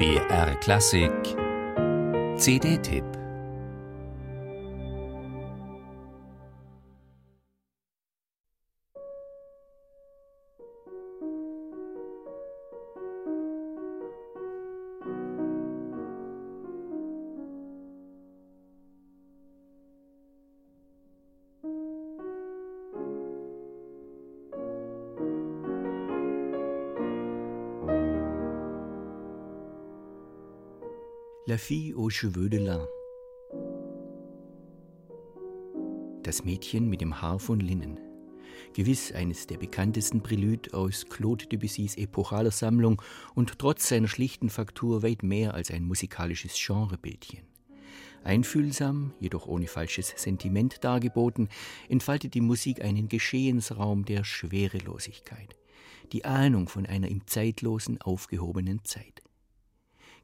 BR Klassik. CD-Tipp La fille aux cheveux de lin. Das Mädchen mit dem Haar von Linnen. Gewiss eines der bekanntesten Prelude aus Claude Debussys epochaler Sammlung und trotz seiner schlichten Faktur weit mehr als ein musikalisches Genrebildchen. Einfühlsam, jedoch ohne falsches Sentiment dargeboten, entfaltet die Musik einen Geschehensraum der Schwerelosigkeit, die Ahnung von einer im zeitlosen, aufgehobenen Zeit.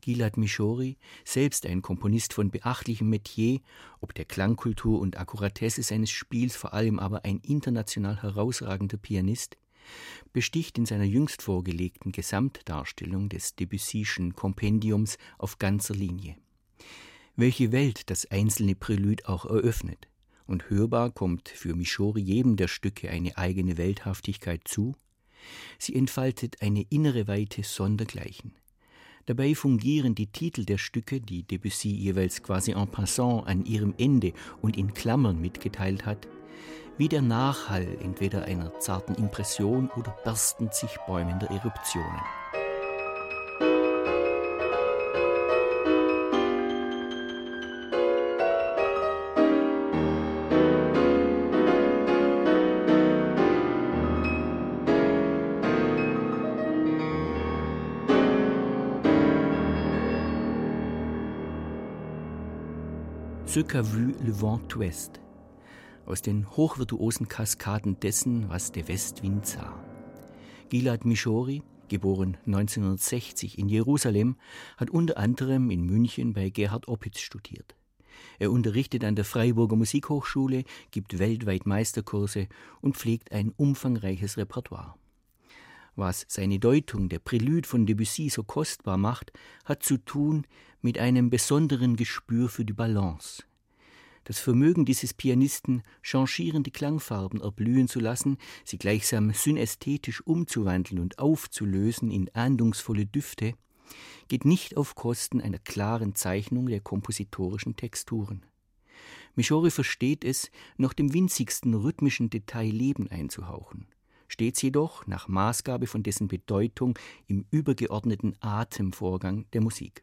Gilad Mishori, selbst ein Komponist von beachtlichem Metier, ob der Klangkultur und Akkuratesse seines Spiels vor allem aber ein international herausragender Pianist, besticht in seiner jüngst vorgelegten Gesamtdarstellung des Debussyschen Kompendiums auf ganzer Linie. Welche Welt das einzelne Prälude auch eröffnet, und hörbar kommt für Mishori jedem der Stücke eine eigene Welthaftigkeit zu, sie entfaltet eine innere Weite sondergleichen. Dabei fungieren die Titel der Stücke, die Debussy jeweils quasi en passant an ihrem Ende und in Klammern mitgeteilt hat, wie der Nachhall entweder einer zarten Impression oder berstend sich bäumender Eruptionen. Ce qu'a vu le vent ouest, aus den hochvirtuosen Kaskaden dessen, was der Westwind sah. Gilad Mishori, geboren 1960 in Jerusalem, hat unter anderem in München bei Gerhard Oppitz studiert. Er unterrichtet an der Freiburger Musikhochschule, gibt weltweit Meisterkurse und pflegt ein umfangreiches Repertoire. Was seine Deutung der Prelude von Debussy so kostbar macht, hat zu tun mit einem besonderen Gespür für die Balance. Das Vermögen dieses Pianisten, changierende Klangfarben erblühen zu lassen, sie gleichsam synästhetisch umzuwandeln und aufzulösen in ahndungsvolle Düfte, geht nicht auf Kosten einer klaren Zeichnung der kompositorischen Texturen. Michori versteht es, noch dem winzigsten rhythmischen Detail Leben einzuhauchen stets jedoch nach Maßgabe von dessen Bedeutung im übergeordneten Atemvorgang der Musik.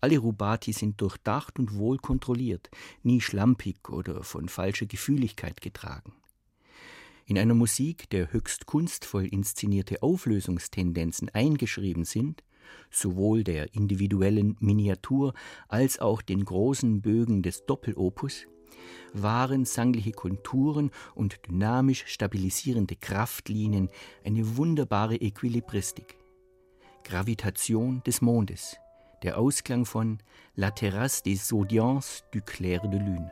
Alle Rubati sind durchdacht und wohl kontrolliert, nie schlampig oder von falscher Gefühligkeit getragen. In einer Musik, der höchst kunstvoll inszenierte Auflösungstendenzen eingeschrieben sind, sowohl der individuellen Miniatur als auch den großen Bögen des Doppelopus, wahren sangliche Konturen und dynamisch stabilisierende Kraftlinien eine wunderbare Equilibristik. Gravitation des Mondes, der Ausklang von La Terrasse des Audiences du Clair de Lune.